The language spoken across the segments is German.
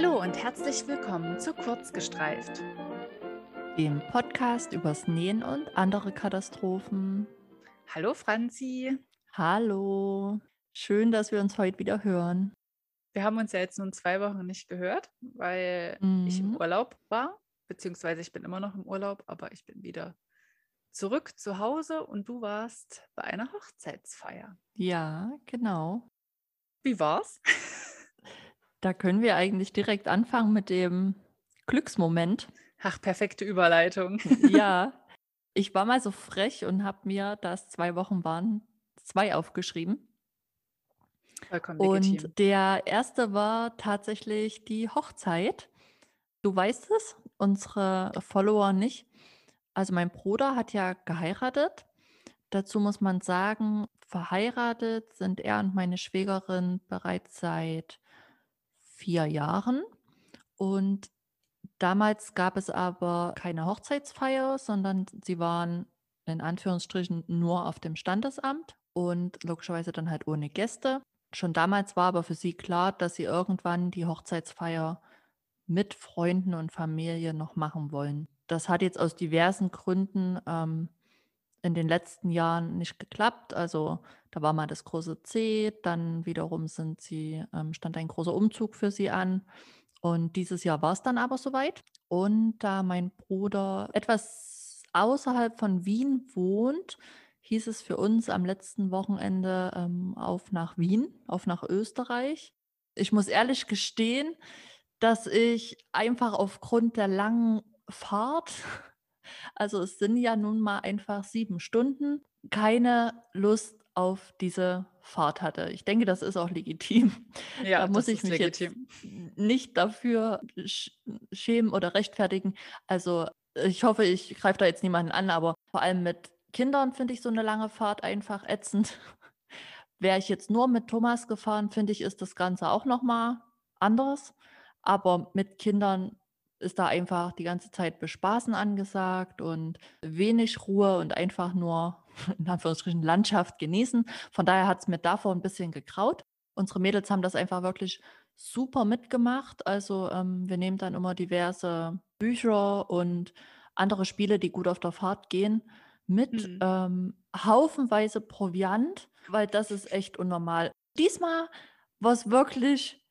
Hallo und herzlich willkommen zu Kurzgestreift, dem Podcast übers Nähen und andere Katastrophen. Hallo Franzi. Hallo. Schön, dass wir uns heute wieder hören. Wir haben uns ja jetzt nun zwei Wochen nicht gehört, weil mhm. ich im mhm. Urlaub war, beziehungsweise ich bin immer noch im Urlaub, aber ich bin wieder zurück zu Hause und du warst bei einer Hochzeitsfeier. Ja, genau. Wie war's? Da können wir eigentlich direkt anfangen mit dem Glücksmoment. Ach, perfekte Überleitung. ja, ich war mal so frech und habe mir, da es zwei Wochen waren, zwei aufgeschrieben. Vollkommen und der erste war tatsächlich die Hochzeit. Du weißt es, unsere Follower nicht. Also mein Bruder hat ja geheiratet. Dazu muss man sagen, verheiratet sind er und meine Schwägerin bereits seit vier Jahren. Und damals gab es aber keine Hochzeitsfeier, sondern sie waren in Anführungsstrichen nur auf dem Standesamt und logischerweise dann halt ohne Gäste. Schon damals war aber für sie klar, dass sie irgendwann die Hochzeitsfeier mit Freunden und Familie noch machen wollen. Das hat jetzt aus diversen Gründen ähm, in den letzten Jahren nicht geklappt. Also da war mal das große C, dann wiederum sind sie, ähm, stand ein großer Umzug für sie an. Und dieses Jahr war es dann aber soweit. Und da mein Bruder etwas außerhalb von Wien wohnt, hieß es für uns am letzten Wochenende ähm, auf nach Wien, auf nach Österreich. Ich muss ehrlich gestehen, dass ich einfach aufgrund der langen Fahrt, also es sind ja nun mal einfach sieben Stunden, keine Lust auf diese Fahrt hatte. Ich denke, das ist auch legitim. Ja, da muss ich mich legitim. jetzt nicht dafür schämen oder rechtfertigen. Also ich hoffe, ich greife da jetzt niemanden an, aber vor allem mit Kindern finde ich so eine lange Fahrt einfach ätzend. Wäre ich jetzt nur mit Thomas gefahren, finde ich, ist das Ganze auch nochmal anders. Aber mit Kindern ist da einfach die ganze Zeit Bespaßen angesagt und wenig Ruhe und einfach nur in Anführungsstrichen Landschaft genießen. Von daher hat es mir davor ein bisschen gekraut. Unsere Mädels haben das einfach wirklich super mitgemacht. Also ähm, wir nehmen dann immer diverse Bücher und andere Spiele, die gut auf der Fahrt gehen mit mhm. ähm, haufenweise Proviant, weil das ist echt unnormal. Diesmal war es wirklich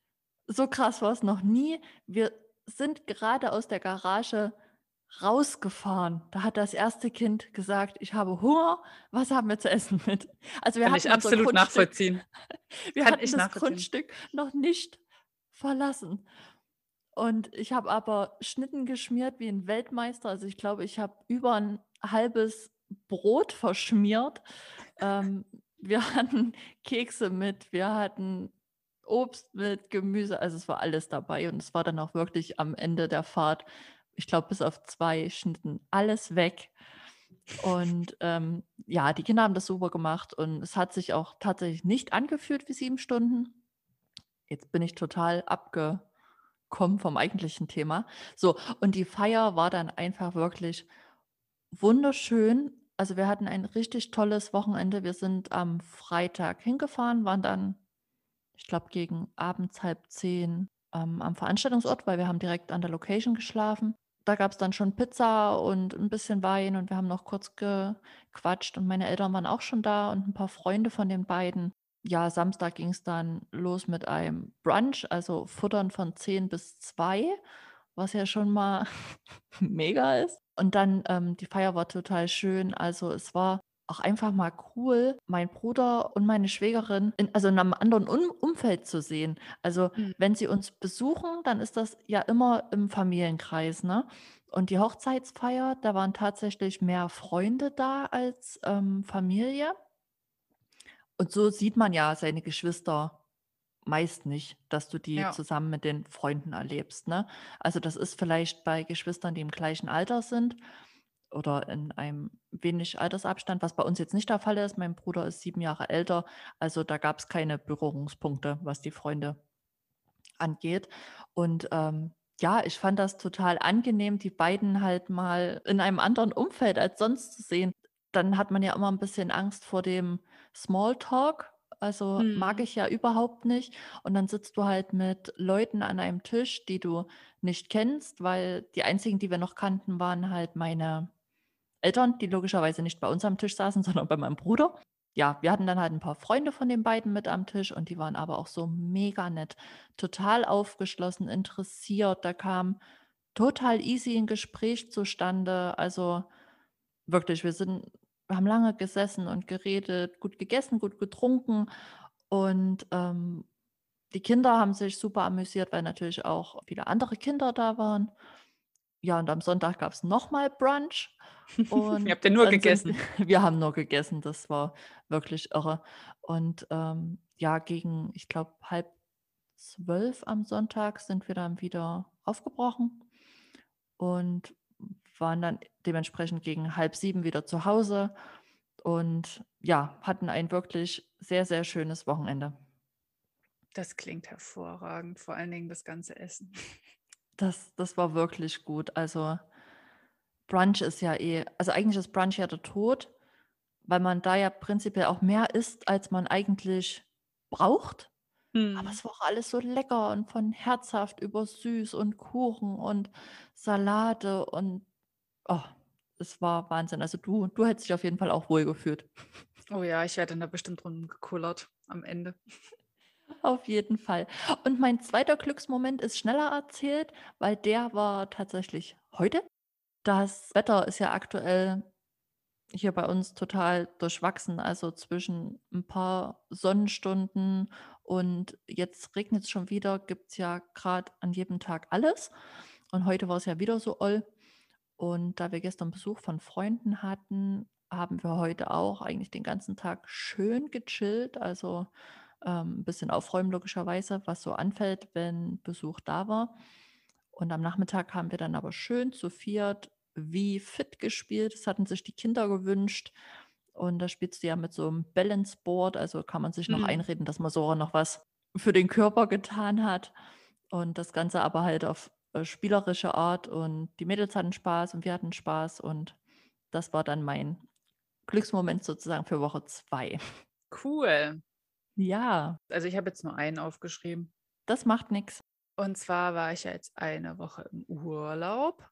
so krass, war es noch nie. Wir sind gerade aus der Garage rausgefahren. Da hat das erste Kind gesagt, ich habe Hunger, was haben wir zu essen mit? Also wir Kann ich absolut nachvollziehen. Wir Kann hatten das Grundstück noch nicht verlassen. Und ich habe aber Schnitten geschmiert wie ein Weltmeister. Also ich glaube, ich habe über ein halbes Brot verschmiert. Ähm, wir hatten Kekse mit, wir hatten Obst mit Gemüse, also es war alles dabei und es war dann auch wirklich am Ende der Fahrt, ich glaube bis auf zwei Schnitten, alles weg. Und ähm, ja, die Kinder haben das super gemacht und es hat sich auch tatsächlich nicht angefühlt wie sieben Stunden. Jetzt bin ich total abgekommen vom eigentlichen Thema. So, und die Feier war dann einfach wirklich wunderschön. Also wir hatten ein richtig tolles Wochenende. Wir sind am Freitag hingefahren, waren dann, ich glaube, gegen abends halb zehn ähm, am Veranstaltungsort, weil wir haben direkt an der Location geschlafen. Da gab es dann schon Pizza und ein bisschen Wein und wir haben noch kurz gequatscht und meine Eltern waren auch schon da und ein paar Freunde von den beiden. Ja, Samstag ging es dann los mit einem Brunch, also Futtern von 10 bis 2, was ja schon mal mega ist. Und dann, ähm, die Feier war total schön. Also es war auch einfach mal cool, meinen Bruder und meine Schwägerin in, also in einem anderen um Umfeld zu sehen. Also mhm. wenn sie uns besuchen, dann ist das ja immer im Familienkreis, ne? Und die Hochzeitsfeier, da waren tatsächlich mehr Freunde da als ähm, Familie. Und so sieht man ja seine Geschwister meist nicht, dass du die Ja. zusammen mit den Freunden erlebst, ne? Also, das ist vielleicht bei Geschwistern, die im gleichen Alter sind oder in einem wenig Altersabstand, was bei uns jetzt nicht der Fall ist. Mein Bruder ist sieben Jahre älter, also da gab es keine Berührungspunkte, was die Freunde angeht. Und ähm, ja, ich fand das total angenehm, die beiden halt mal in einem anderen Umfeld als sonst zu sehen. Dann hat man ja immer ein bisschen Angst vor dem Smalltalk Also mhm. mag ich ja überhaupt nicht. Und dann sitzt du halt mit Leuten an einem Tisch, die du nicht kennst, weil die einzigen, die wir noch kannten, waren halt meine Eltern, die logischerweise nicht bei uns am Tisch saßen, sondern bei meinem Bruder. Ja, wir hatten dann halt ein paar Freunde von den beiden mit am Tisch und die waren aber auch so mega nett, total aufgeschlossen, interessiert. Da kam total easy ein Gespräch zustande. Also wirklich, wir sind haben lange gesessen und geredet, gut gegessen, gut getrunken und ähm, die Kinder haben sich super amüsiert, weil natürlich auch viele andere Kinder da waren. Ja, und am Sonntag gab es nochmal Brunch. Und Ihr habt ja nur gegessen. Wir, wir haben nur gegessen, das war wirklich irre. Und ähm, ja, gegen, ich glaube, halb zwölf am Sonntag sind wir dann wieder aufgebrochen und waren dann dementsprechend gegen halb sieben wieder zu Hause und ja, hatten ein wirklich sehr, sehr schönes Wochenende. Das klingt hervorragend, vor allen Dingen das ganze Essen. Das, das war wirklich gut. Also Brunch ist ja eh, also eigentlich ist Brunch ja der Tod, weil man da ja prinzipiell auch mehr isst, als man eigentlich braucht. Hm. Aber es war auch alles so lecker und von herzhaft über süß und Kuchen und Salate und oh, es war Wahnsinn. Also du, du hättest dich auf jeden Fall auch wohl gefühlt. Oh ja, ich werde dann da bestimmt rumgekullert am Ende. Auf jeden Fall. Und mein zweiter Glücksmoment ist schneller erzählt, weil der war tatsächlich heute. Das Wetter ist ja aktuell hier bei uns total durchwachsen. Also zwischen ein paar Sonnenstunden und jetzt regnet es schon wieder, gibt es ja gerade an jedem Tag alles. Und heute war es ja wieder so oll. Und da wir gestern Besuch von Freunden hatten, haben wir heute auch eigentlich den ganzen Tag schön gechillt. Also ähm, ein bisschen aufräumen logischerweise, was so anfällt, wenn Besuch da war. Und am Nachmittag haben wir dann aber schön zu viert wie fit gespielt. Das hatten sich die Kinder gewünscht. Und da spielst du ja mit so einem Balance Board, also kann man sich noch mhm. einreden, dass man so noch was für den Körper getan hat. Und das Ganze aber halt auf äh, spielerische Art. Und die Mädels hatten Spaß und wir hatten Spaß. Und das war dann mein Glücksmoment sozusagen für Woche zwei. Cool. Ja. Also ich habe jetzt nur einen aufgeschrieben. Das macht nichts. Und zwar war ich ja jetzt eine Woche im Urlaub.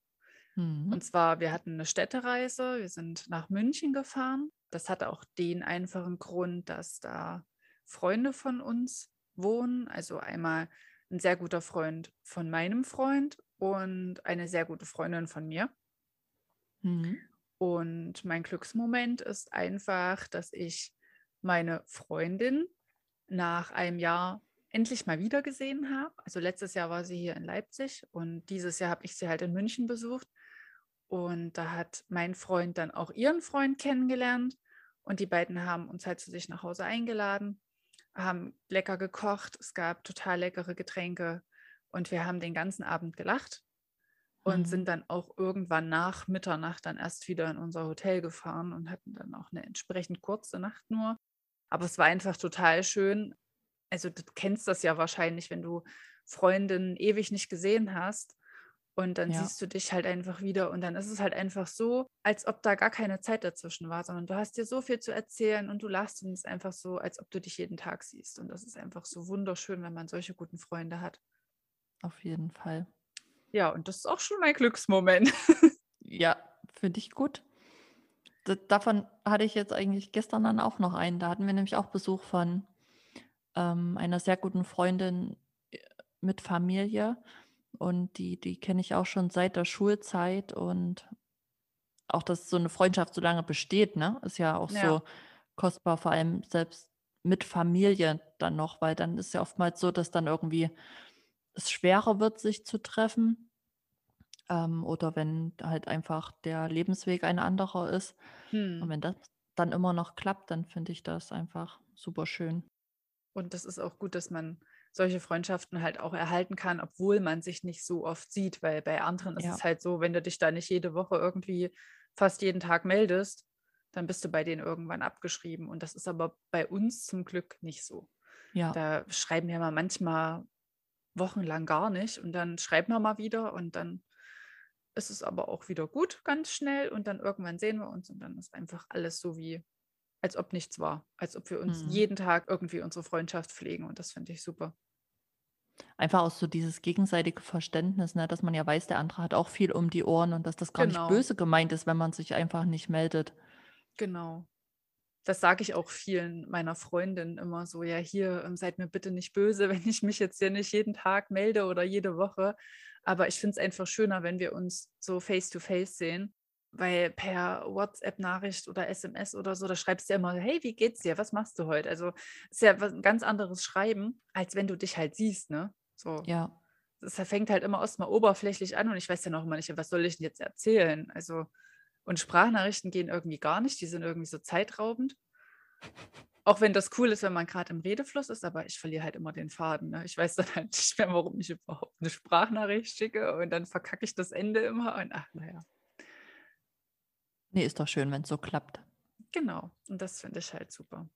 Mhm. Und zwar, wir hatten eine Städtereise, wir sind nach München gefahren. Das hatte auch den einfachen Grund, dass da Freunde von uns wohnen. Also einmal ein sehr guter Freund von meinem Freund und eine sehr gute Freundin von mir. Mhm. Und mein Glücksmoment ist einfach, dass ich meine Freundin nach einem Jahr endlich mal wieder gesehen habe. Also letztes Jahr war sie hier in Leipzig und dieses Jahr habe ich sie halt in München besucht. Und da hat mein Freund dann auch ihren Freund kennengelernt und die beiden haben uns halt zu sich nach Hause eingeladen, haben lecker gekocht, es gab total leckere Getränke und wir haben den ganzen Abend gelacht und mhm. sind dann auch irgendwann nach Mitternacht dann erst wieder in unser Hotel gefahren und hatten dann auch eine entsprechend kurze Nacht nur. Aber es war einfach total schön. Also du kennst das ja wahrscheinlich, wenn du Freundinnen ewig nicht gesehen hast und dann ja. siehst du dich halt einfach wieder und dann ist es halt einfach so, als ob da gar keine Zeit dazwischen war, sondern du hast dir so viel zu erzählen und du lachst und es ist einfach so, als ob du dich jeden Tag siehst. Und das ist einfach so wunderschön, wenn man solche guten Freunde hat. Auf jeden Fall. Ja, und das ist auch schon mein Glücksmoment. ja, finde ich gut davon hatte ich jetzt eigentlich gestern dann auch noch einen. Da hatten wir nämlich auch Besuch von ähm, einer sehr guten Freundin äh, mit Familie. Und die, die kenne ich auch schon seit der Schulzeit. Und auch, dass so eine Freundschaft so lange besteht, ne, ist ja auch ja. so kostbar, vor allem selbst mit Familie dann noch, weil dann ist ja oftmals so, dass dann irgendwie es schwerer wird, sich zu treffen. Ähm, oder wenn halt einfach der Lebensweg ein anderer ist. Und hm. wenn das dann immer noch klappt, dann finde ich das einfach super schön. Und das ist auch gut, dass man solche Freundschaften halt auch erhalten kann, obwohl man sich nicht so oft sieht, weil bei anderen ist Ja. es halt so, wenn du dich da nicht jede Woche irgendwie fast jeden Tag meldest, dann bist du bei denen irgendwann abgeschrieben. Und das ist aber bei uns zum Glück nicht so. Ja. Da schreiben wir mal manchmal wochenlang gar nicht und dann schreiben wir mal wieder und dann ist es aber auch wieder gut, ganz schnell. Und dann irgendwann sehen wir uns und dann ist einfach alles so wie als ob nichts war, als ob wir uns mhm. jeden Tag irgendwie unsere Freundschaft pflegen und das finde ich super. Einfach auch so dieses gegenseitige Verständnis, ne, dass man ja weiß, der andere hat auch viel um die Ohren und dass das gar genau. nicht böse gemeint ist, wenn man sich einfach nicht meldet. Genau. Das sage ich auch vielen meiner Freundinnen immer so, ja, hier ähm, seid mir bitte nicht böse, wenn ich mich jetzt hier nicht jeden Tag melde oder jede Woche. Aber ich finde es einfach schöner, wenn wir uns so face-to-face -face sehen weil per WhatsApp-Nachricht oder SMS oder so, da schreibst du ja immer, hey, wie geht's dir? Was machst du heute? Also ist ja ein ganz anderes Schreiben, als wenn du dich halt siehst, ne? So. Ja. Das fängt halt immer erstmal oberflächlich an und ich weiß ja noch immer nicht, was soll ich denn jetzt erzählen? Also, und Sprachnachrichten gehen irgendwie gar nicht, die sind irgendwie so zeitraubend. Auch wenn das cool ist, wenn man gerade im Redefluss ist, aber ich verliere halt immer den Faden. Ne? Ich weiß dann halt nicht mehr, warum ich überhaupt eine Sprachnachricht schicke und dann verkacke ich das Ende immer und ach, naja. Nee, ist doch schön, wenn es so klappt. Genau, und das finde ich halt super.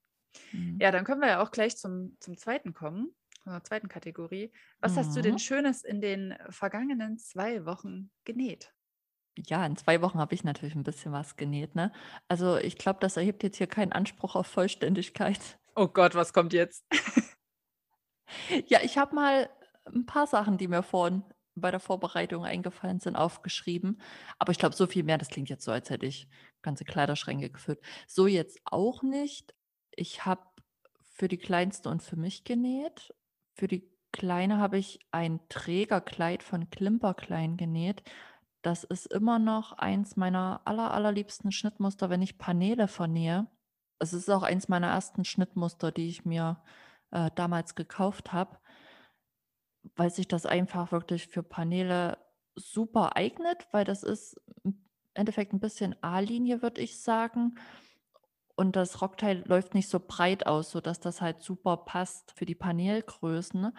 Mhm. Ja, dann können wir ja auch gleich zum, zum zweiten kommen, zur zweiten Kategorie. Was mhm. hast du denn mhm. Schönes in den vergangenen zwei Wochen genäht? Ja, in zwei Wochen habe ich natürlich ein bisschen was genäht. Ne? Also ich glaube, das erhebt jetzt hier keinen Anspruch auf Vollständigkeit. Oh Gott, was kommt jetzt? ja, ich habe mal ein paar Sachen, die mir vorhin bei der Vorbereitung eingefallen sind, aufgeschrieben. Aber ich glaube, so viel mehr, das klingt jetzt so, als hätte ich ganze Kleiderschränke gefüllt. So jetzt auch nicht. Ich habe für die Kleinste und für mich genäht. Für die Kleine habe ich ein Trägerkleid von Klimperklein genäht. Das ist immer noch eins meiner aller, allerliebsten Schnittmuster, wenn ich Paneele vernähe. Es ist auch eins meiner ersten Schnittmuster, die ich mir äh, damals gekauft habe weil sich das einfach wirklich für Paneele super eignet, weil das ist im Endeffekt ein bisschen A-Linie, würde ich sagen. Und das Rockteil läuft nicht so breit aus, sodass das halt super passt für die Panelgrößen.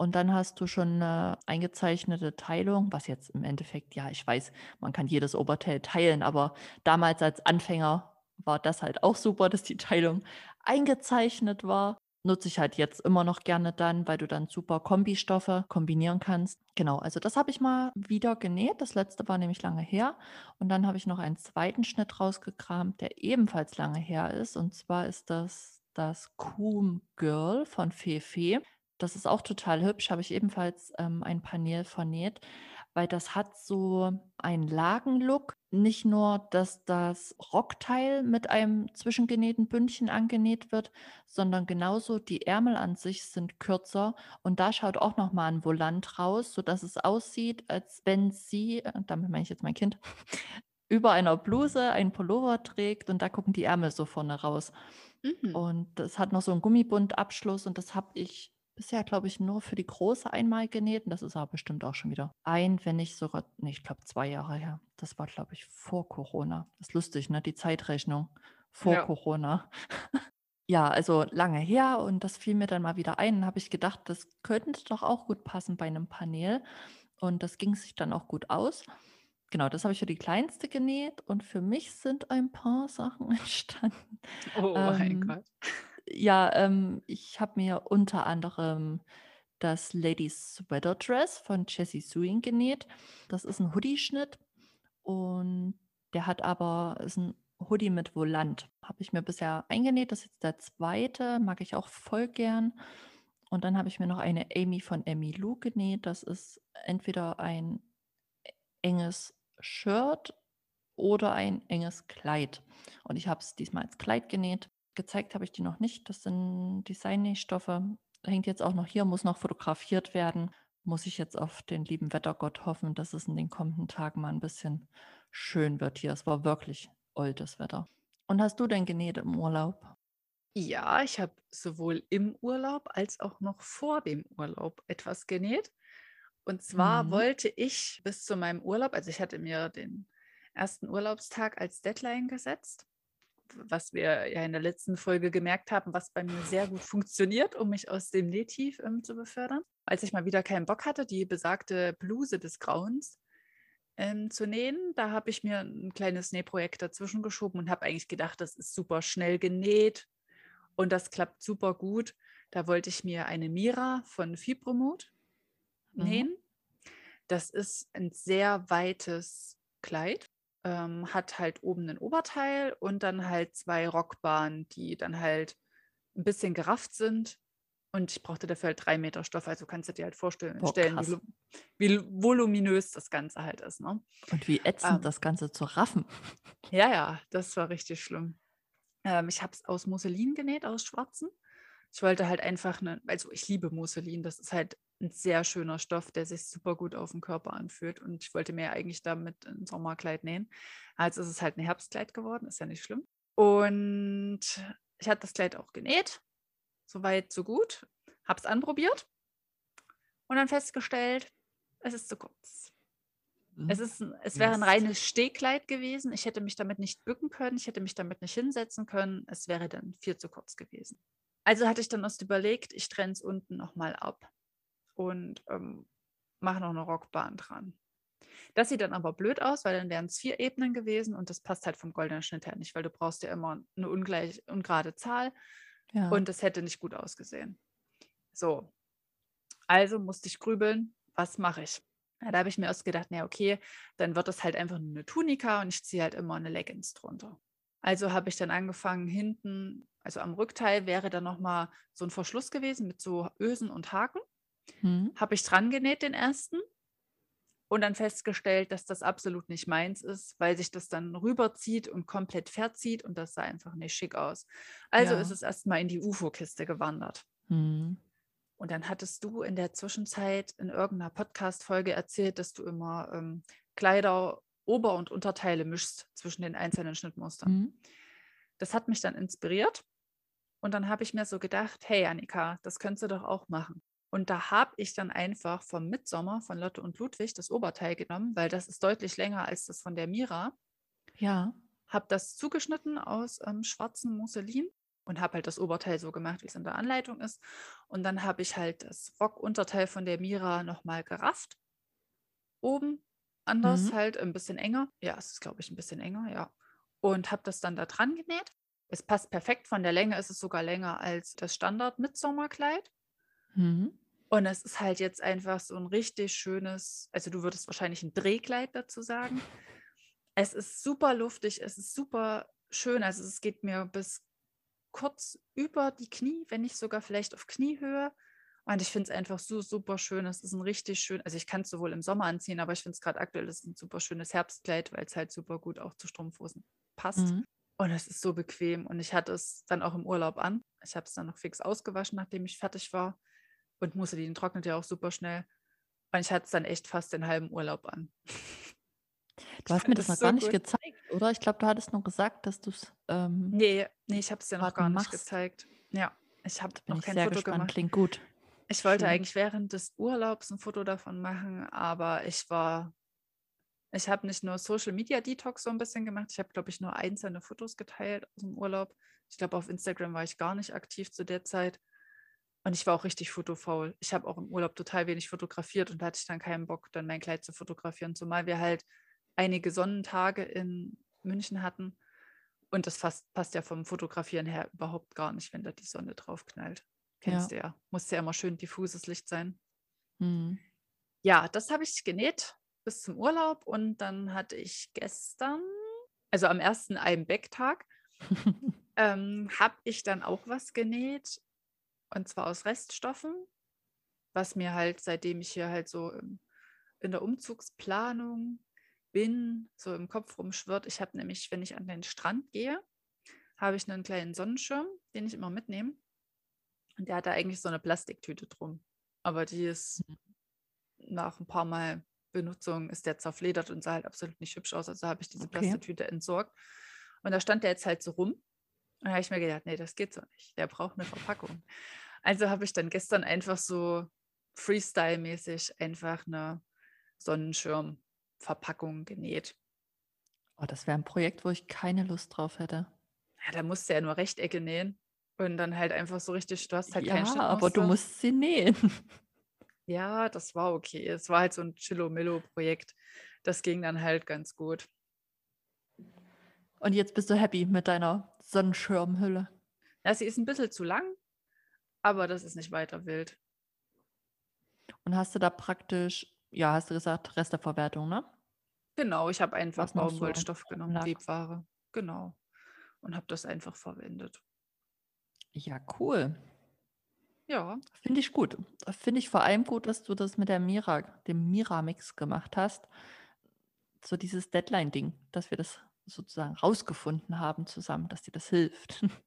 Und dann hast du schon eine eingezeichnete Teilung, was jetzt im Endeffekt, ja, ich weiß, man kann jedes Oberteil teilen, aber damals als Anfänger war das halt auch super, dass die Teilung eingezeichnet war. Nutze ich halt jetzt immer noch gerne dann, weil du dann super Kombistoffe kombinieren kannst. Genau, also das habe ich mal wieder genäht. Das letzte war nämlich lange her. Und dann habe ich noch einen zweiten Schnitt rausgekramt, der ebenfalls lange her ist. Und zwar ist das das Coom Girl von Fefe. Das ist auch total hübsch, habe ich ebenfalls ähm, ein Panel vernäht weil das hat so einen Lagenlook. Nicht nur, dass das Rockteil mit einem zwischengenähten Bündchen angenäht wird, sondern genauso die Ärmel an sich sind kürzer und da schaut auch noch mal ein Volant raus, sodass es aussieht, als wenn sie, äh, damit meine ich jetzt mein Kind, über einer Bluse einen Pullover trägt und da gucken die Ärmel so vorne raus. Mhm. Und das hat noch so einen Gummibundabschluss und das habe ich bisher, glaube ich, nur für die große einmal genäht. Und das ist aber bestimmt auch schon wieder ein, wenn nicht sogar, nee, ich glaube, zwei Jahre her. Das war, glaube ich, vor Corona. Das ist lustig, ne? Die Zeitrechnung vor ja. Corona. ja, also lange her und das fiel mir dann mal wieder ein. habe ich gedacht, das könnte doch auch gut passen bei einem Panel. Und das ging sich dann auch gut aus. Genau, das habe ich für die kleinste genäht und für mich sind ein paar Sachen entstanden. Oh ähm, mein Gott ja, ähm, ich habe mir unter anderem das Ladies Sweater Dress von Jessie Suing genäht. Das ist ein Hoodie-Schnitt und der hat aber, ist ein Hoodie mit Volant. Habe ich mir bisher eingenäht. Das ist jetzt der zweite, mag ich auch voll gern. Und dann habe ich mir noch eine Amy von Amy Lou genäht. Das ist entweder ein enges Shirt oder ein enges Kleid. Und ich habe es diesmal als Kleid genäht. Gezeigt habe ich die noch nicht. Das sind Designnähstoffe. Hängt jetzt auch noch hier, muss noch fotografiert werden. Muss ich jetzt auf den lieben Wettergott hoffen, dass es in den kommenden Tagen mal ein bisschen schön wird hier. Es war wirklich oldes Wetter. Und hast du denn genäht im Urlaub? Ja, ich habe sowohl im Urlaub als auch noch vor dem Urlaub etwas genäht. Und zwar mhm. wollte ich bis zu meinem Urlaub, also ich hatte mir den ersten Urlaubstag als Deadline gesetzt was wir ja in der letzten Folge gemerkt haben, was bei mir sehr gut funktioniert, um mich aus dem Nähtief ähm, zu befördern. Als ich mal wieder keinen Bock hatte, die besagte Bluse des Grauens ähm, zu nähen, da habe ich mir ein kleines Nähprojekt dazwischen geschoben und habe eigentlich gedacht, das ist super schnell genäht und das klappt super gut. Da wollte ich mir eine Mira von Fibromut mhm. nähen. Das ist ein sehr weites Kleid ähm, hat halt oben ein Oberteil und dann halt zwei Rockbahnen, die dann halt ein bisschen gerafft sind. Und ich brauchte dafür halt drei Meter Stoff. Also kannst du dir halt vorstellen, Boah, wie, wie, voluminös das Ganze halt ist. Ne? Und wie ätzend ähm, das Ganze zu raffen. Ja, ja, das war richtig schlimm. Ähm, ich habe es aus Musselin genäht, aus schwarzen. Ich wollte halt einfach, eine, also ich liebe Musselin, das ist halt ein sehr schöner Stoff, der sich super gut auf den Körper anfühlt. Und ich wollte mir eigentlich damit ein Sommerkleid nähen. Also ist es halt ein Herbstkleid geworden, ist ja nicht schlimm. Und ich hatte das Kleid auch genäht. Soweit, so gut. Habe es anprobiert und dann festgestellt, es ist zu kurz. Es, hm. ist, es wäre ein reines Stehkleid gewesen. Ich hätte mich damit nicht bücken können. Ich hätte mich damit nicht hinsetzen können. Es wäre dann viel zu kurz gewesen. Also hatte ich dann erst überlegt, ich trenne es unten nochmal ab und ähm, mache noch eine Rockbahn dran. Das sieht dann aber blöd aus, weil dann wären es vier Ebenen gewesen und das passt halt vom goldenen Schnitt her nicht, weil du brauchst ja immer eine ungleich, ungerade Zahl ja. und das hätte nicht gut ausgesehen. So, also musste ich grübeln, was mache ich? Ja, da habe ich mir erst gedacht, na okay, dann wird das halt einfach nur eine Tunika und ich ziehe halt immer eine Leggings drunter. Also habe ich dann angefangen, hinten, also am Rückteil wäre dann nochmal so ein Verschluss gewesen mit so Ösen und Haken. Mhm. Habe ich dran genäht, den ersten. Und dann festgestellt, dass das absolut nicht meins ist, weil sich das dann rüberzieht und komplett verzieht und das sah einfach nicht schick aus. Also ja. ist es erstmal in die UFO-Kiste gewandert. Mhm. Und dann hattest du in der Zwischenzeit in irgendeiner Podcast-Folge erzählt, dass du immer ähm, Kleider, Ober- und Unterteile mischst zwischen den einzelnen Schnittmustern. Mhm. Das hat mich dann inspiriert. Und dann habe ich mir so gedacht, hey Annika, das könntest du doch auch machen. Und da habe ich dann einfach vom Mitsommer von Lotte und Ludwig das Oberteil genommen, weil das ist deutlich länger als das von der Mira. Ja. Habe das zugeschnitten aus ähm, schwarzem Musselin und habe halt das Oberteil so gemacht, wie es in der Anleitung ist. Und dann habe ich halt das Rockunterteil von der Mira nochmal gerafft. Oben anders mhm. halt, ein bisschen enger. Ja, es ist, glaube ich, ein bisschen enger, ja. Und habe das dann da dran genäht. Es passt perfekt. Von der Länge ist es sogar länger als das Standard-Mitsommerkleid. Mhm. Und es ist halt jetzt einfach so ein richtig schönes, also du würdest wahrscheinlich ein Drehkleid dazu sagen. Es ist super luftig, es ist super schön. Also es geht mir bis kurz über die Knie, wenn nicht sogar vielleicht auf Kniehöhe. Und ich finde es einfach so super schön. Es ist ein richtig schön, also ich kann es sowohl im Sommer anziehen, aber ich finde es gerade aktuell ist ein super schönes Herbstkleid, weil es halt super gut auch zu Strumpfhosen passt. Mhm. Und es ist so bequem. Und ich hatte es dann auch im Urlaub an. Ich habe es dann noch fix ausgewaschen, nachdem ich fertig war. Und Musselin trocknet ja auch super schnell. Und ich hatte es dann echt fast den halben Urlaub an. Du hast mir das noch so gar nicht gut. gezeigt, oder? Ich glaube, du hattest noch gesagt, dass du es. Ähm, nee, nee, ich habe es dir noch gar nicht gezeigt. Ja, ich habe noch kein Foto gespannt. gemacht. Klingt gut. Ich wollte Schön. eigentlich während des Urlaubs ein Foto davon machen, aber ich war. Ich habe nicht nur Social Media Detox so ein bisschen gemacht, ich habe, glaube ich, nur einzelne Fotos geteilt aus dem Urlaub. Ich glaube, auf Instagram war ich gar nicht aktiv zu der Zeit. Und ich war auch richtig fotofaul. Ich habe auch im Urlaub total wenig fotografiert und hatte ich dann keinen Bock, dann mein Kleid zu fotografieren, zumal wir halt einige Sonnentage in München hatten. Und das fast, passt ja vom Fotografieren her überhaupt gar nicht, wenn da die Sonne drauf knallt. Kennst ja. du ja. Muss ja immer schön diffuses Licht sein. Mhm. Ja, das habe ich genäht bis zum Urlaub und dann hatte ich gestern, also am ersten Einbeck-Tag, ähm, habe ich dann auch was genäht und zwar aus Reststoffen, was mir halt, seitdem ich hier halt so in der Umzugsplanung bin, so im Kopf rumschwirrt. Ich habe nämlich, wenn ich an den Strand gehe, habe ich einen kleinen Sonnenschirm, den ich immer mitnehme. Und der hat da eigentlich so eine Plastiktüte drum. Aber die ist mhm. nach ein paar Mal Benutzung ist der zerfledert und sah halt absolut nicht hübsch aus. Also habe ich diese okay. Plastiktüte entsorgt. Und da stand der jetzt halt so rum. Und da habe ich mir gedacht, nee, das geht so nicht. Der braucht eine Verpackung. Also habe ich dann gestern einfach so Freestyle-mäßig einfach eine Sonnenschirmverpackung genäht. Oh, das wäre ein Projekt, wo ich keine Lust drauf hätte. Ja, da musst du ja nur Rechtecke nähen. Und dann halt einfach so richtig, du hast halt ja, keinen aber du musst sie nähen. Ja, das war okay. Es war halt so ein Chillo-Millo-Projekt. Das ging dann halt ganz gut. Und jetzt bist du happy mit deiner Sonnenschirmhülle. Ja, sie ist ein bisschen zu lang, aber das ist nicht weiter wild. Und hast du da praktisch, ja, hast du gesagt, Resteverwertung, ne? Genau, ich habe einfach Baumwollstoff genommen, Webware. Genau. Und habe das einfach verwendet. Ja, cool. Ja. Finde ich gut. Finde ich vor allem gut, dass du das mit der Mira, dem Mira-Mix gemacht hast. So dieses Deadline-Ding, dass wir das sozusagen rausgefunden haben zusammen, dass dir das hilft.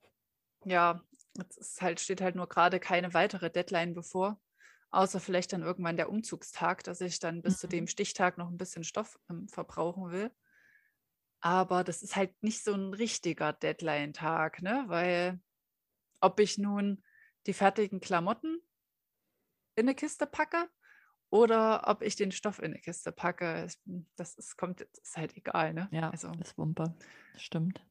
Ja, es halt, steht halt nur gerade keine weitere Deadline bevor, außer vielleicht dann irgendwann der Umzugstag, dass ich dann bis mhm. zu dem mhm. Stichtag noch ein bisschen Stoff ähm, verbrauchen will. Aber das ist halt nicht so ein richtiger Deadline-Tag, ne? Weil ob ich nun die fertigen Klamotten in eine Kiste packe oder ob ich den Stoff in eine Kiste packe. Das ist, kommt, ist halt egal, ne? Ja, also, das Wumpe. Stimmt.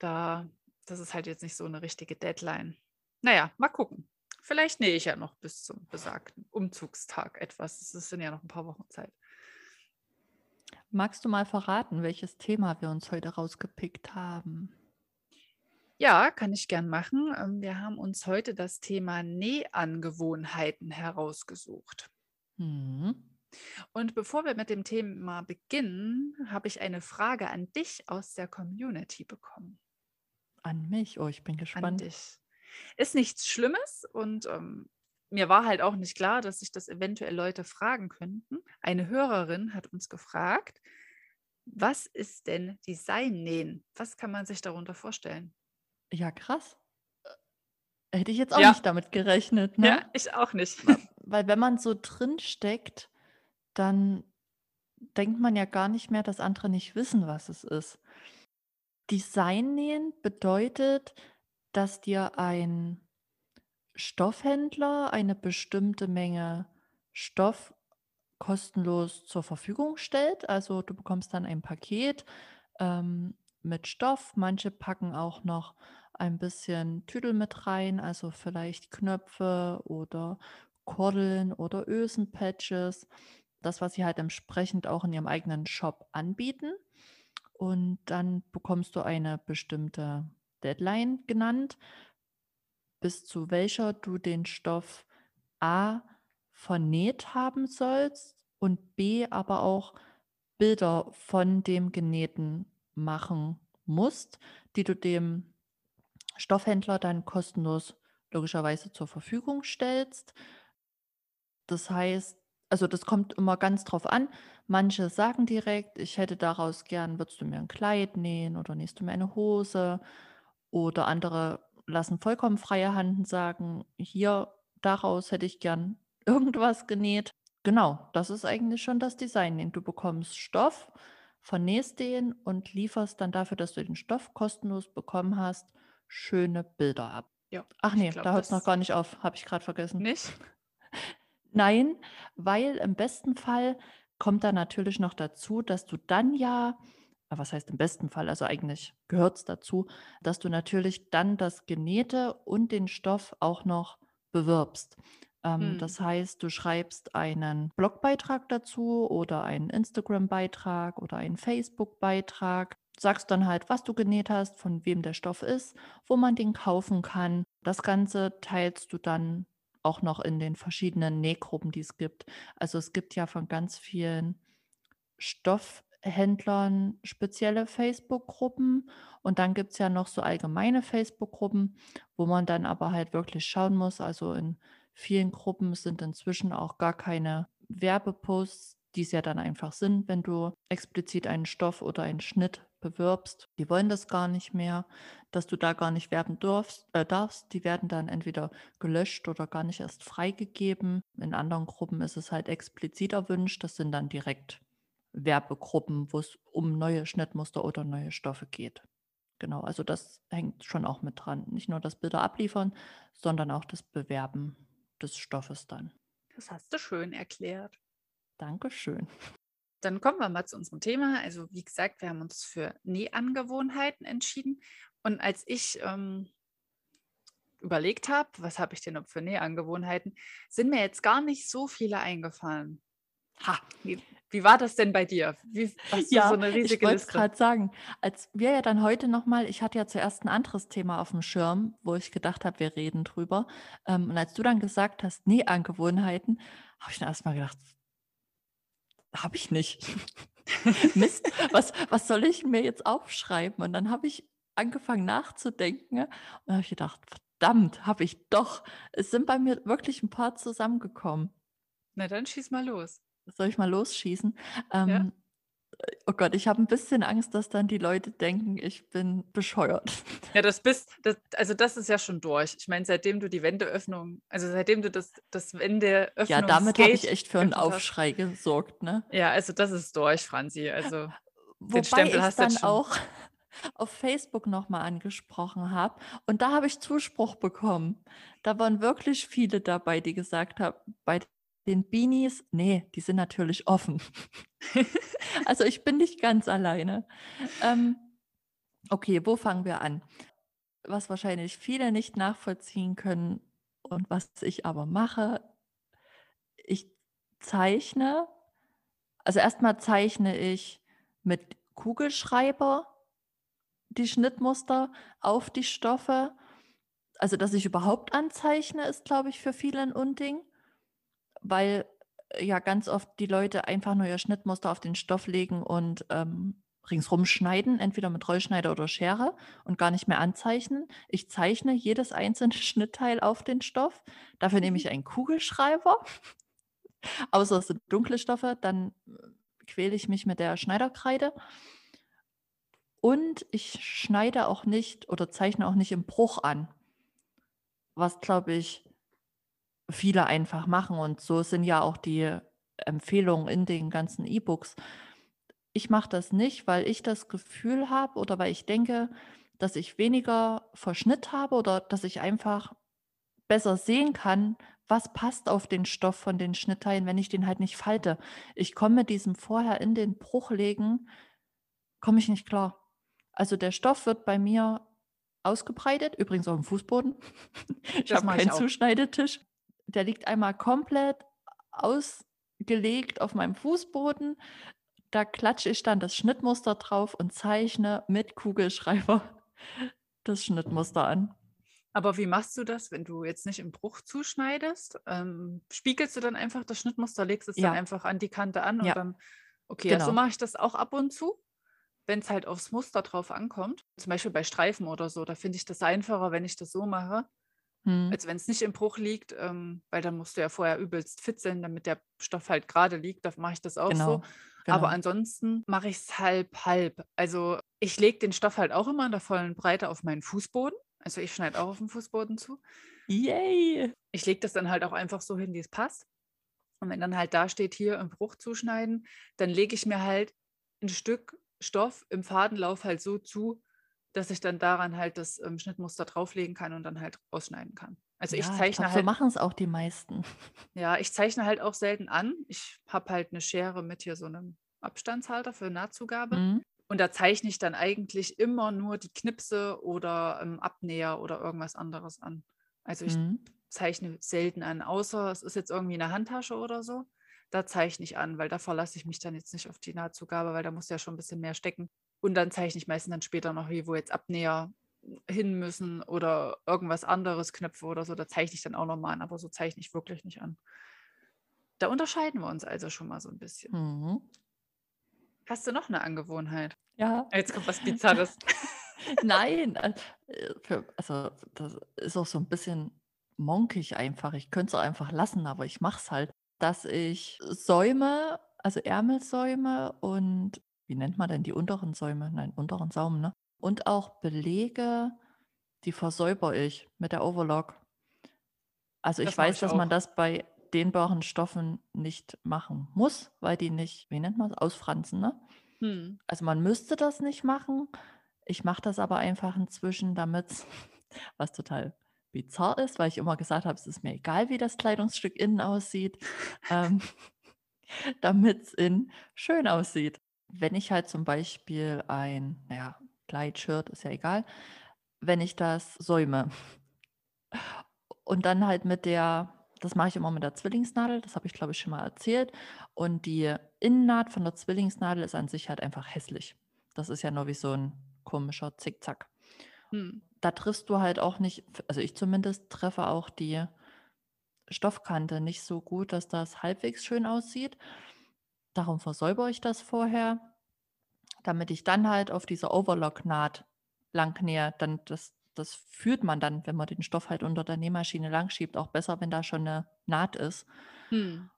Da, das ist halt jetzt nicht so eine richtige Deadline. Naja, mal gucken. Vielleicht nähe ich ja noch bis zum besagten Umzugstag etwas. Es sind ja noch ein paar Wochen Zeit. Magst du mal verraten, welches Thema wir uns heute rausgepickt haben? Ja, kann ich gern machen. Ähm, wir haben uns heute das Thema Nähangewohnheiten herausgesucht. Mhm. Und bevor wir mit dem Thema beginnen, habe ich eine Frage an dich aus der Community bekommen. An mich? Oh, ich bin gespannt. An dich. Ist nichts Schlimmes und ähm, mir war halt auch nicht klar, dass sich das eventuell Leute fragen könnten. Eine Hörerin hat uns gefragt, was ist denn Design-Nähen? Was kann man sich darunter vorstellen? Ja, krass. Äh, hätte ich jetzt auch Ja. nicht damit gerechnet, ne? Ja, ich auch nicht. Weil wenn man so drin steckt, dann denkt man ja gar nicht mehr, dass andere nicht wissen, was es ist. Designnähen bedeutet, dass dir ein Stoffhändler eine bestimmte Menge Stoff kostenlos zur Verfügung stellt. Also du bekommst dann ein Paket ähm, mit Stoff. Manche packen auch noch ein bisschen Tüdel mit rein, also vielleicht Knöpfe oder Kordeln oder Ösenpatches. Das, was sie halt entsprechend auch in ihrem eigenen Shop anbieten. Und dann bekommst du eine bestimmte Deadline genannt, bis zu welcher du den Stoff A vernäht haben sollst und B aber auch Bilder von dem Genähten machen musst, die du dem Stoffhändler dann kostenlos logischerweise zur Verfügung stellst. Das heißt, also das kommt immer ganz drauf an. Manche sagen direkt, ich hätte daraus gern, würdest du mir ein Kleid nähen oder nähst du mir eine Hose? Oder andere lassen vollkommen freie Hand und sagen, hier, daraus hätte ich gern irgendwas genäht. Genau, das ist eigentlich schon das Design. Du bekommst Stoff, vernähst den und lieferst dann dafür, dass du den Stoff kostenlos bekommen hast, schöne Bilder ab. Ja, Ach nee, glaub, da hört es noch gar nicht auf, habe ich gerade vergessen. Nicht? Nein, weil im besten Fall kommt da natürlich noch dazu, dass du dann ja, was heißt im besten Fall, also eigentlich gehört es dazu, dass du natürlich dann das Genähte und den Stoff auch noch bewirbst. Ähm, hm. Das heißt, du schreibst einen Blogbeitrag dazu oder einen Instagram-Beitrag oder einen Facebook-Beitrag sagst dann halt, was du genäht hast, von wem der Stoff ist, wo man den kaufen kann. Das Ganze teilst du dann auch noch in den verschiedenen Nähgruppen, die es gibt. Also es gibt ja von ganz vielen Stoffhändlern spezielle Facebook-Gruppen und dann gibt es ja noch so allgemeine Facebook-Gruppen, wo man dann aber halt wirklich schauen muss. Also in vielen Gruppen sind inzwischen auch gar keine Werbeposts, die es ja dann einfach sind, wenn du explizit einen Stoff oder einen Schnitt bewirbst. Die wollen das gar nicht mehr, dass du da gar nicht werben darfst. Äh, darfst. Die werden dann entweder gelöscht oder gar nicht erst freigegeben. In anderen Gruppen ist es halt explizit erwünscht. Das sind dann direkt Werbegruppen, wo es um neue Schnittmuster oder neue Stoffe geht. Genau, also das hängt schon auch mit dran. Nicht nur das Bilder abliefern, sondern auch das Bewerben des Stoffes dann. Das hast du schön erklärt. Dankeschön. Dann kommen wir mal zu unserem Thema. Also wie gesagt, wir haben uns für Nähangewohnheiten entschieden. Und als ich ähm, überlegt habe, was habe ich denn noch für Nähangewohnheiten, sind mir jetzt gar nicht so viele eingefallen. Ha, wie, wie war das denn bei dir? Wie, hast ja, so eine riesige ich wollte gerade sagen, als wir ja dann heute nochmal, ich hatte ja zuerst ein anderes Thema auf dem Schirm, wo ich gedacht habe, wir reden drüber. Ähm, und als du dann gesagt hast, Nähangewohnheiten, habe ich dann erstmal gedacht, habe ich nicht. Mist, was, was soll ich mir jetzt aufschreiben? Und dann habe ich angefangen nachzudenken und habe ich gedacht, verdammt, habe ich doch. Es sind bei mir wirklich ein paar zusammengekommen. Na dann schieß mal los. Soll ich mal losschießen? Ähm, ja. Oh Gott, ich habe ein bisschen Angst, dass dann die Leute denken, ich bin bescheuert. Ja, das bist, das, also das ist ja schon durch. Ich meine, seitdem du die Wendeöffnung, also seitdem du das, das Wendeöffnung. Ja, damit habe ich echt für einen Aufschrei hast. gesorgt, ne? Ja, also das ist durch, Franzi. Also Wobei den Stempel ich hast dann schon. auch auf Facebook nochmal angesprochen habe. Und da habe ich Zuspruch bekommen. Da waren wirklich viele dabei, die gesagt haben, bei den Beanies, nee, die sind natürlich offen. also ich bin nicht ganz alleine. Ähm, okay, wo fangen wir an? Was wahrscheinlich viele nicht nachvollziehen können und was ich aber mache, ich zeichne, also erstmal zeichne ich mit Kugelschreiber die Schnittmuster auf die Stoffe. Also, dass ich überhaupt anzeichne, ist, glaube ich, für viele ein Unding weil äh, ja ganz oft die Leute einfach nur ihr Schnittmuster auf den Stoff legen und ähm, ringsrum schneiden, entweder mit Rollschneider oder Schere und gar nicht mehr anzeichnen. Ich zeichne jedes einzelne Schnittteil auf den Stoff. Dafür nehme ich mhm. einen Kugelschreiber. Außer es sind dunkle Stoffe, dann äh, quäle ich mich mit der Schneiderkreide. Und ich schneide auch nicht oder zeichne auch nicht im Bruch an. Was, glaube ich, viele einfach machen. Und so sind ja auch die Empfehlungen in den ganzen E-Books. Ich mache das nicht, weil ich das Gefühl habe oder weil ich denke, dass ich weniger Verschnitt habe oder dass ich einfach besser sehen kann, was passt auf den Stoff von den Schnittteilen, wenn ich den halt nicht falte. Ich komme mit diesem vorher in den Bruch legen, komme ich nicht klar. Also der Stoff wird bei mir ausgebreitet, übrigens auf dem Fußboden. ich habe keinen Zuschneidetisch der liegt einmal komplett ausgelegt auf meinem Fußboden. Da klatsche ich dann das Schnittmuster drauf und zeichne mit Kugelschreiber das Schnittmuster an. Aber wie machst du das, wenn du jetzt nicht im Bruch zuschneidest? Ähm, spiegelst du dann einfach das Schnittmuster, legst es ja. dann einfach an die Kante an und ja. dann, okay, genau. ja, so genau. mache ich das auch ab und zu, wenn es halt aufs Muster drauf ankommt. Zum Beispiel bei Streifen oder so, da finde ich das einfacher, wenn ich das so mache, Mhm. Als wenn es nicht im Bruch liegt, ähm, weil dann musst du ja vorher übelst fit sein, damit der Stoff halt gerade liegt. Da mache ich das auch genau. so. Genau. Aber ansonsten mache ich es halb, halb. Also ich lege den Stoff halt auch immer in der vollen Breite auf meinen Fußboden. Also ich schneide auch auf den Fußboden zu. Yay! Ich lege das dann halt auch einfach so hin, wie es passt. Und wenn dann halt da steht, hier im Bruch zuschneiden, dann lege ich mir halt ein Stück Stoff im Fadenlauf halt so zu, dass ich dann daran halt das ähm, Schnittmuster drauflegen kann und dann halt ausschneiden kann. Also ich zeichne ich glaub, halt. So machen es auch die meisten. Ja, ich zeichne halt auch selten an. Ich habe halt eine Schere mit hier so einem Abstandshalter für Nahtzugabe. Mhm. Und da zeichne ich dann eigentlich immer nur die Knipse oder ähm, Abnäher oder irgendwas anderes an. Also ich mhm. zeichne selten an, außer es ist jetzt irgendwie eine Handtasche oder so. Da zeichne ich an, weil da verlasse ich mich dann jetzt nicht auf die Nahtzugabe, weil da muss ja schon ein bisschen mehr stecken. Und dann zeichne ich meistens dann später noch, wo jetzt Abnäher hin müssen oder irgendwas anderes, Knöpfe oder so, da zeichne ich dann auch nochmal an, aber so zeichne ich wirklich nicht an. Da unterscheiden wir uns also schon mal so ein bisschen. Mhm. Hast du noch eine Angewohnheit? Ja. Jetzt kommt was Bizarres. Nein, äh, also das ist auch so ein bisschen monkig einfach. Ich könnte es auch einfach lassen, aber ich mache es halt, dass ich Säume, also Ärmelsäume und wie nennt man denn die unteren Säume? Nein, unteren Saum, ne? Und auch Belege, die versäuber ich mit der Overlock. Also ich Das weiß, ich dass man das bei dehnbaren Stoffen nicht machen muss, weil die nicht, wie nennt man das, ausfransen, ne? Hm. Also man müsste das nicht machen. Ich mache das aber einfach inzwischen, damit was total bizarr ist, weil ich immer gesagt habe, es ist mir egal, wie das Kleidungsstück innen aussieht, ähm, damit es innen schön aussieht wenn ich halt zum Beispiel ein, naja, Kleid, ist ja egal, wenn ich das säume und dann halt mit der, das mache ich immer mit der Zwillingsnadel, das habe ich glaube ich schon mal erzählt, und die Innennaht von der Zwillingsnadel ist an sich halt einfach hässlich. Das ist ja nur wie so ein komischer Zickzack. Hm. Da triffst du halt auch nicht, also ich zumindest treffe auch die Stoffkante nicht so gut, dass das halbwegs schön aussieht. Darum versäubere ich das vorher, damit ich dann halt auf dieser Overlock-Naht lang nähe. Dann das, das fühlt man dann, wenn man den Stoff halt unter der Nähmaschine lang schiebt, auch besser, wenn da schon eine Naht ist. Hm.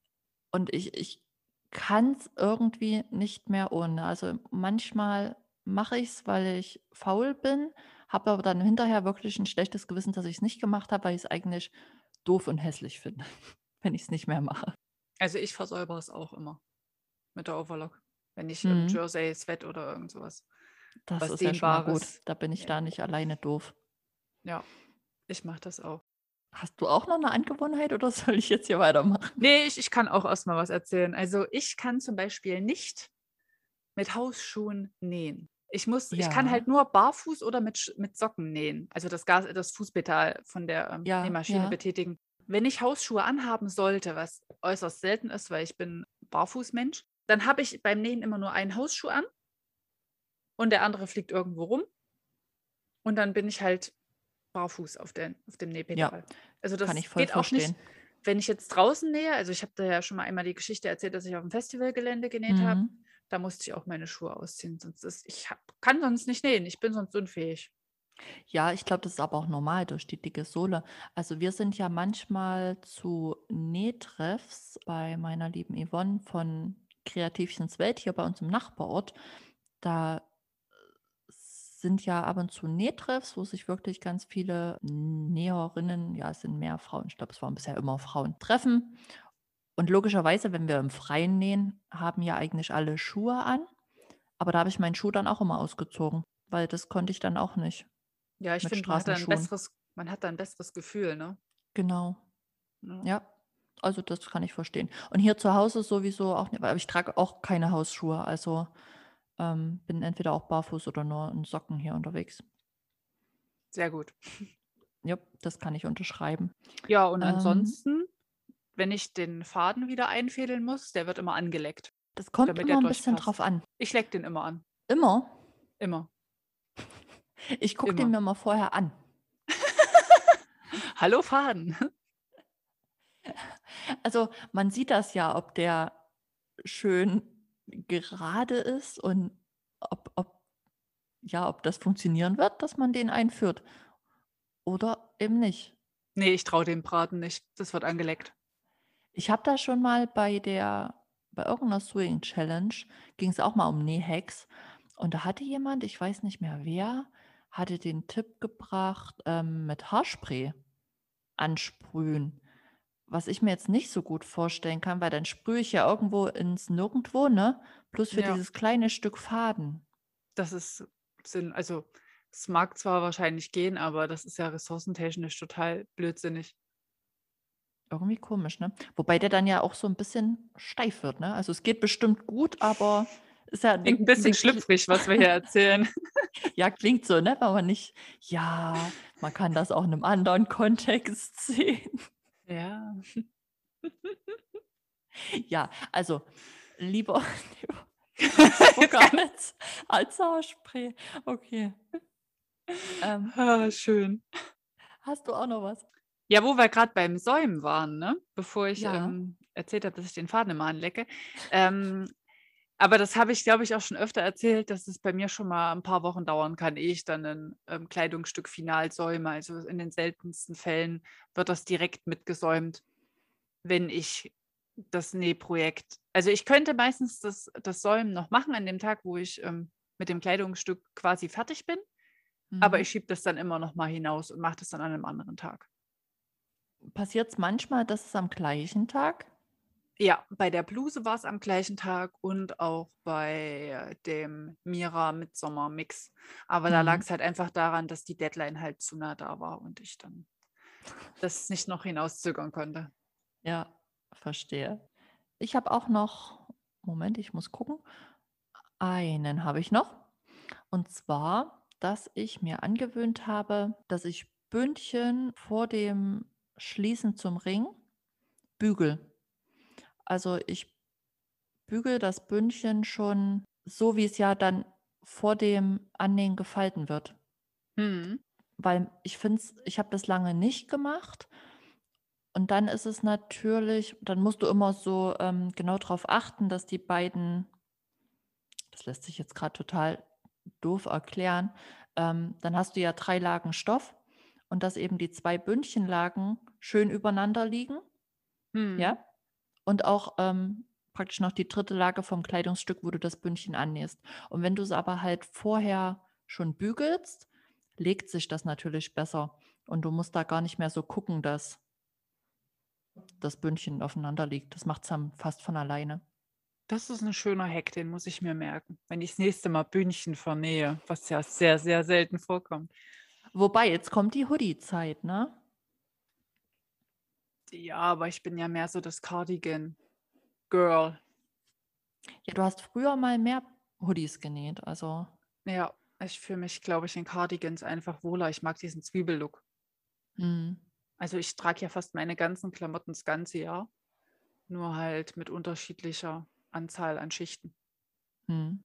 Und ich, ich kann es irgendwie nicht mehr ohne. Also manchmal mache ich es, weil ich faul bin, habe aber dann hinterher wirklich ein schlechtes Gewissen, dass ich es nicht gemacht habe, weil ich es eigentlich doof und hässlich finde, wenn ich es nicht mehr mache. Also ich versäubere es auch immer mit der Overlock, wenn ich im mhm. Jersey, Sweat oder irgend sowas. Das was ist ja schon mal gut. Da bin ich ja. da nicht alleine doof. Ja, ich mache das auch. Hast du auch noch eine Angewohnheit oder soll ich jetzt hier weitermachen? Nee, ich, ich kann auch erstmal was erzählen. Also ich kann zum Beispiel nicht mit Hausschuhen nähen. Ich muss, ja. ich kann halt nur barfuß oder mit, mit Socken nähen. Also das Gas, das Fußpedal von der ähm, ja, Nähmaschine ja. betätigen. Wenn ich Hausschuhe anhaben sollte, was äußerst selten ist, weil ich bin Barfußmensch, dann habe ich beim Nähen immer nur einen Hausschuh an und der andere fliegt irgendwo rum. Und dann bin ich halt barfuß auf, den, auf dem Nähpedal. Ja, also das geht verstehen. auch nicht, wenn ich jetzt draußen nähe. Also ich habe da ja schon mal einmal die Geschichte erzählt, dass ich auf dem Festivalgelände genäht mhm. habe. Da musste ich auch meine Schuhe ausziehen, sonst ist, ich hab, kann sonst nicht nähen. Ich bin sonst unfähig. Ja, ich glaube, das ist aber auch normal durch die dicke Sohle. Also wir sind ja manchmal zu Nähtreffs bei meiner lieben Yvonne von Kreativchens Welt hier bei uns im Nachbarort. Da sind ja ab und zu Nähtreffs, wo sich wirklich ganz viele Näherinnen, ja, es sind mehr Frauen, ich glaube, es waren bisher immer Frauen, treffen. Und logischerweise, wenn wir im Freien nähen, haben ja eigentlich alle Schuhe an. Aber da habe ich meinen Schuh dann auch immer ausgezogen, weil das konnte ich dann auch nicht. Ja, ich finde, man hat ein besseres, man hat da ein besseres Gefühl, ne? Genau. Ja. ja. Also das kann ich verstehen. Und hier zu Hause sowieso auch nicht, aber ich trage auch keine Hausschuhe. Also ähm, bin entweder auch barfuß oder nur in Socken hier unterwegs. Sehr gut. Ja, das kann ich unterschreiben. Ja, und ähm, ansonsten, wenn ich den Faden wieder einfädeln muss, der wird immer angeleckt. Das kommt immer ein bisschen drauf an. Ich leck den immer an. Immer? Immer. Ich gucke den mir mal vorher an. Hallo Faden. Also man sieht das ja, ob der schön gerade ist und ob, ob, ja, ob das funktionieren wird, dass man den einführt. Oder eben nicht. Nee, ich traue dem Braten nicht. Das wird angeleckt. Ich habe da schon mal bei der, bei irgendeiner Swing Challenge, ging es auch mal um Nähhacks. Und da hatte jemand, ich weiß nicht mehr wer, hatte den Tipp gebracht, ähm, mit Haarspray ansprühen. Was ich mir jetzt nicht so gut vorstellen kann, weil dann sprühe ich ja irgendwo ins Nirgendwo, ne? Plus für Ja. dieses kleine Stück Faden. Das ist Sinn. Also, es mag zwar wahrscheinlich gehen, aber das ist ja ressourcentechnisch total blödsinnig. Irgendwie komisch, ne? Wobei der dann ja auch so ein bisschen steif wird, ne? Also, es geht bestimmt gut, aber ist ja Klingt ein bisschen schlüpfrig, was wir hier erzählen. Ja, klingt so, ne? Man nicht ja, man kann das auch in einem anderen Kontext sehen. Ja. Ja, also lieber lieber gar nicht als Haarspray. Okay. Ähm, Ah, schön. hast du auch noch was? Ja, wo wir gerade beim Säumen waren, ne? Bevor ich Ja. ähm, erzählt habe, dass ich den Faden immer anlecke. Ähm, aber das habe ich, glaube ich, auch schon öfter erzählt, dass es bei mir schon mal ein paar Wochen dauern kann, ehe ich dann ein ähm, Kleidungsstück final säume. Also in den seltensten Fällen wird das direkt mitgesäumt, wenn ich das Nähprojekt. Also ich könnte meistens das, das Säumen noch machen an dem Tag, wo ich ähm, mit dem Kleidungsstück quasi fertig bin. Mhm. Aber ich schiebe das dann immer noch mal hinaus und mache das dann an einem anderen Tag. Passiert es manchmal, dass es am gleichen Tag ja, bei der Bluse war es am gleichen Tag und auch bei dem Mira Midsommer Mix. Aber da lag mhm. es halt einfach daran, dass die Deadline halt zu nah da war und ich dann das nicht noch hinauszögern konnte. Ja, verstehe. Ich habe auch noch, Moment, ich muss gucken. Einen habe ich noch. Und zwar, dass ich mir angewöhnt habe, dass ich Bündchen vor dem Schließen zum Ring bügel. Also ich bügele das Bündchen schon so, wie es ja dann vor dem Annähen gefalten wird. Mhm. Weil ich finde ich habe das lange nicht gemacht Und dann ist es natürlich, dann musst du immer so ähm, genau darauf achten, dass die beiden, das lässt sich jetzt gerade total doof erklären, ähm, dann hast du ja drei Lagen Stoff und dass eben die zwei Bündchenlagen schön übereinander liegen. Hm. Ja. Und auch ähm, praktisch noch die dritte Lage vom Kleidungsstück, wo du das Bündchen annähst. Und wenn du es aber halt vorher schon bügelst, legt sich das natürlich besser. Und du musst da gar nicht mehr so gucken, dass das Bündchen aufeinander liegt. Das macht es dann fast von alleine. Das ist ein schöner Hack, den muss ich mir merken, wenn ich das nächste Mal Bündchen vernähe, was ja sehr, sehr selten vorkommt. Wobei, jetzt kommt die Hoodie-Zeit, ne? Ja, aber ich bin ja mehr so das Cardigan-Girl. Ja, du hast früher mal mehr Hoodies genäht, also. Ja, ich fühle mich, glaube ich, in Cardigans einfach wohler. Ich mag diesen Zwiebellook. Mhm. Also ich trage ja fast meine ganzen Klamotten das ganze Jahr, nur halt mit unterschiedlicher Anzahl an Schichten. Mhm.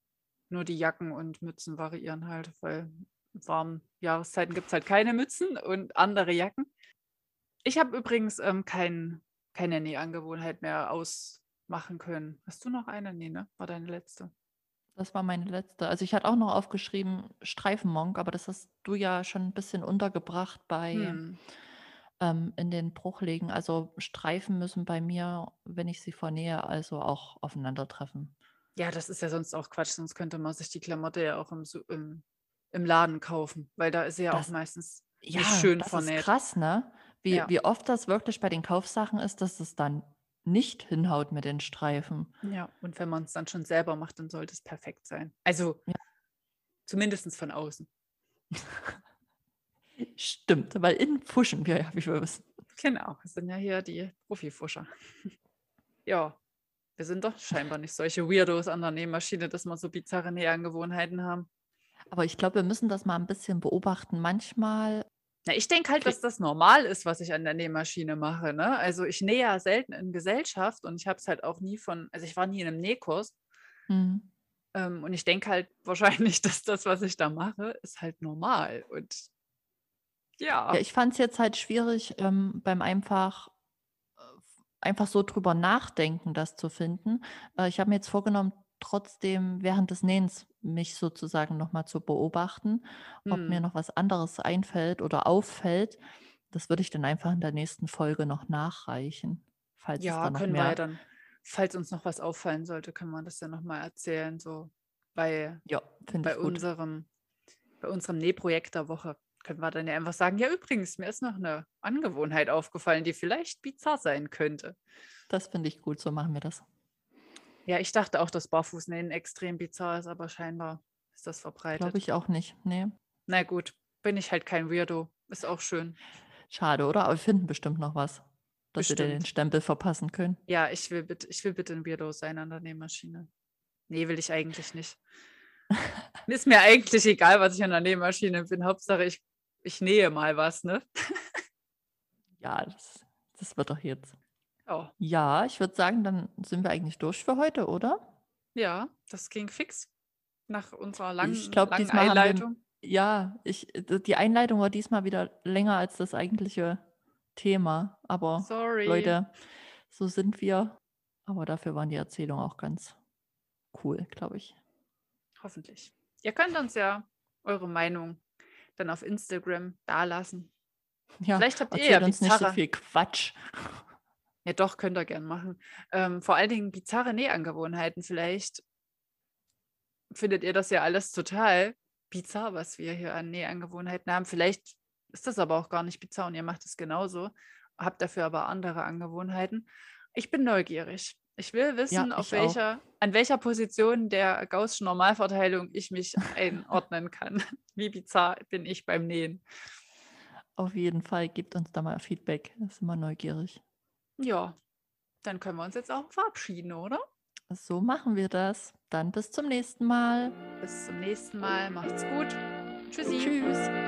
Nur die Jacken und Mützen variieren halt, weil in warmen Jahreszeiten gibt es halt keine Mützen und andere Jacken. Ich habe übrigens ähm, kein, keine Nähangewohnheit mehr ausmachen können. Hast du noch eine? Nee, ne? War deine letzte. Das war meine letzte. Also ich hatte auch noch aufgeschrieben Streifenmonk, aber das hast du ja schon ein bisschen untergebracht bei Hm. ähm, in den Bruchlegen. Also Streifen müssen bei mir, wenn ich sie vernähe, also auch aufeinandertreffen. Ja, das ist ja sonst auch Quatsch, sonst könnte man sich die Klamotte ja auch im, im, im Laden kaufen, weil da ist sie ja auch Das, meistens ja, schön das ist vernäht. krass, ne? Wie, Ja. wie oft das wirklich bei den Kaufsachen ist, dass es dann nicht hinhaut mit den Streifen. Ja, und wenn man es dann schon selber macht, dann sollte es perfekt sein. Also Ja. zumindest von außen. Stimmt, weil innen pfuschen wir ja, wie wir wissen. Genau, wir sind ja hier die Profifuscher. ja, wir sind doch scheinbar nicht solche Weirdos an der Nähmaschine, dass wir so bizarre Nähangewohnheiten haben. Aber ich glaube, wir müssen das mal ein bisschen beobachten. Manchmal Na, ich denke halt, dass das normal ist, was ich an der Nähmaschine mache. Ne? Also ich nähe ja selten in Gesellschaft und ich habe es halt auch nie von, also ich war nie in einem Nähkurs. Hm. Ähm, und ich denke halt wahrscheinlich, dass das, was ich da mache, ist halt normal. Und ja, Ja, ich fand es jetzt halt schwierig, ähm, beim einfach, äh, einfach so drüber nachdenken, das zu finden. Äh, ich habe mir jetzt vorgenommen, trotzdem während des Nähens mich sozusagen nochmal zu beobachten, ob mir hm, noch was anderes einfällt oder auffällt. Das würde ich dann einfach in der nächsten Folge noch nachreichen, falls es ja, da noch können wir mehr. dann, falls uns noch was auffallen sollte, können wir das ja nochmal erzählen, so bei, Ja, bei unserem, bei unserem Nähprojekt der Woche. Können wir dann ja einfach sagen, ja, übrigens, mir ist noch eine Angewohnheit aufgefallen, die vielleicht bizarr sein könnte. Das finde ich gut, so machen wir das. Ja, ich dachte auch, dass Barfußnähen extrem bizarr ist, aber scheinbar ist das Glaube verbreitet. ich auch nicht. Nee, Na gut, bin ich halt kein Weirdo. Ist auch schön. schade, oder? Aber wir finden bestimmt noch was, dass wir dir den Bestimmt. Stempel verpassen können. Ja, ich will bitte, ich will bitte ein Weirdo sein an der Nähmaschine. Nee, will ich eigentlich nicht. Ist mir eigentlich egal, was ich an der Nähmaschine bin. Hauptsache, ich, ich nähe mal was, ne? Ja, das, das wird doch jetzt. Oh, Ja, ich würde sagen, dann sind wir eigentlich durch für heute, oder? ja, das ging fix. Nach unserer Ich langen, glaube, langen diesmal haben wir, Einleitung. ja, ich, die Einleitung war diesmal wieder länger als das eigentliche Thema. Aber Sorry. Leute, so sind wir. Aber dafür waren die Erzählungen auch ganz cool, glaube ich. Hoffentlich. Ihr könnt uns ja eure Meinung dann auf Instagram dalassen. Ja, Vielleicht habt ihr ja uns nicht so viel Quatsch. Ja doch, könnt ihr gern machen. Ähm, vor allen Dingen bizarre Nähangewohnheiten. Vielleicht findet ihr das ja alles total bizarr, was wir hier an Nähangewohnheiten haben. Vielleicht ist das aber auch gar nicht bizarr und ihr macht es genauso, habt dafür aber andere Angewohnheiten. Ich bin neugierig. Ich will Ja, wissen, auf ich welcher, an welcher Position der Gaußschen Normalverteilung ich mich einordnen kann. Wie bizarr bin ich beim Nähen? Auf jeden Fall gebt uns da mal Feedback. Das ist immer neugierig. Ja, dann können wir uns jetzt auch verabschieden, oder? So machen wir das. Dann bis zum nächsten Mal. Bis zum nächsten Mal. Macht's gut. Tschüssi. Tschüss.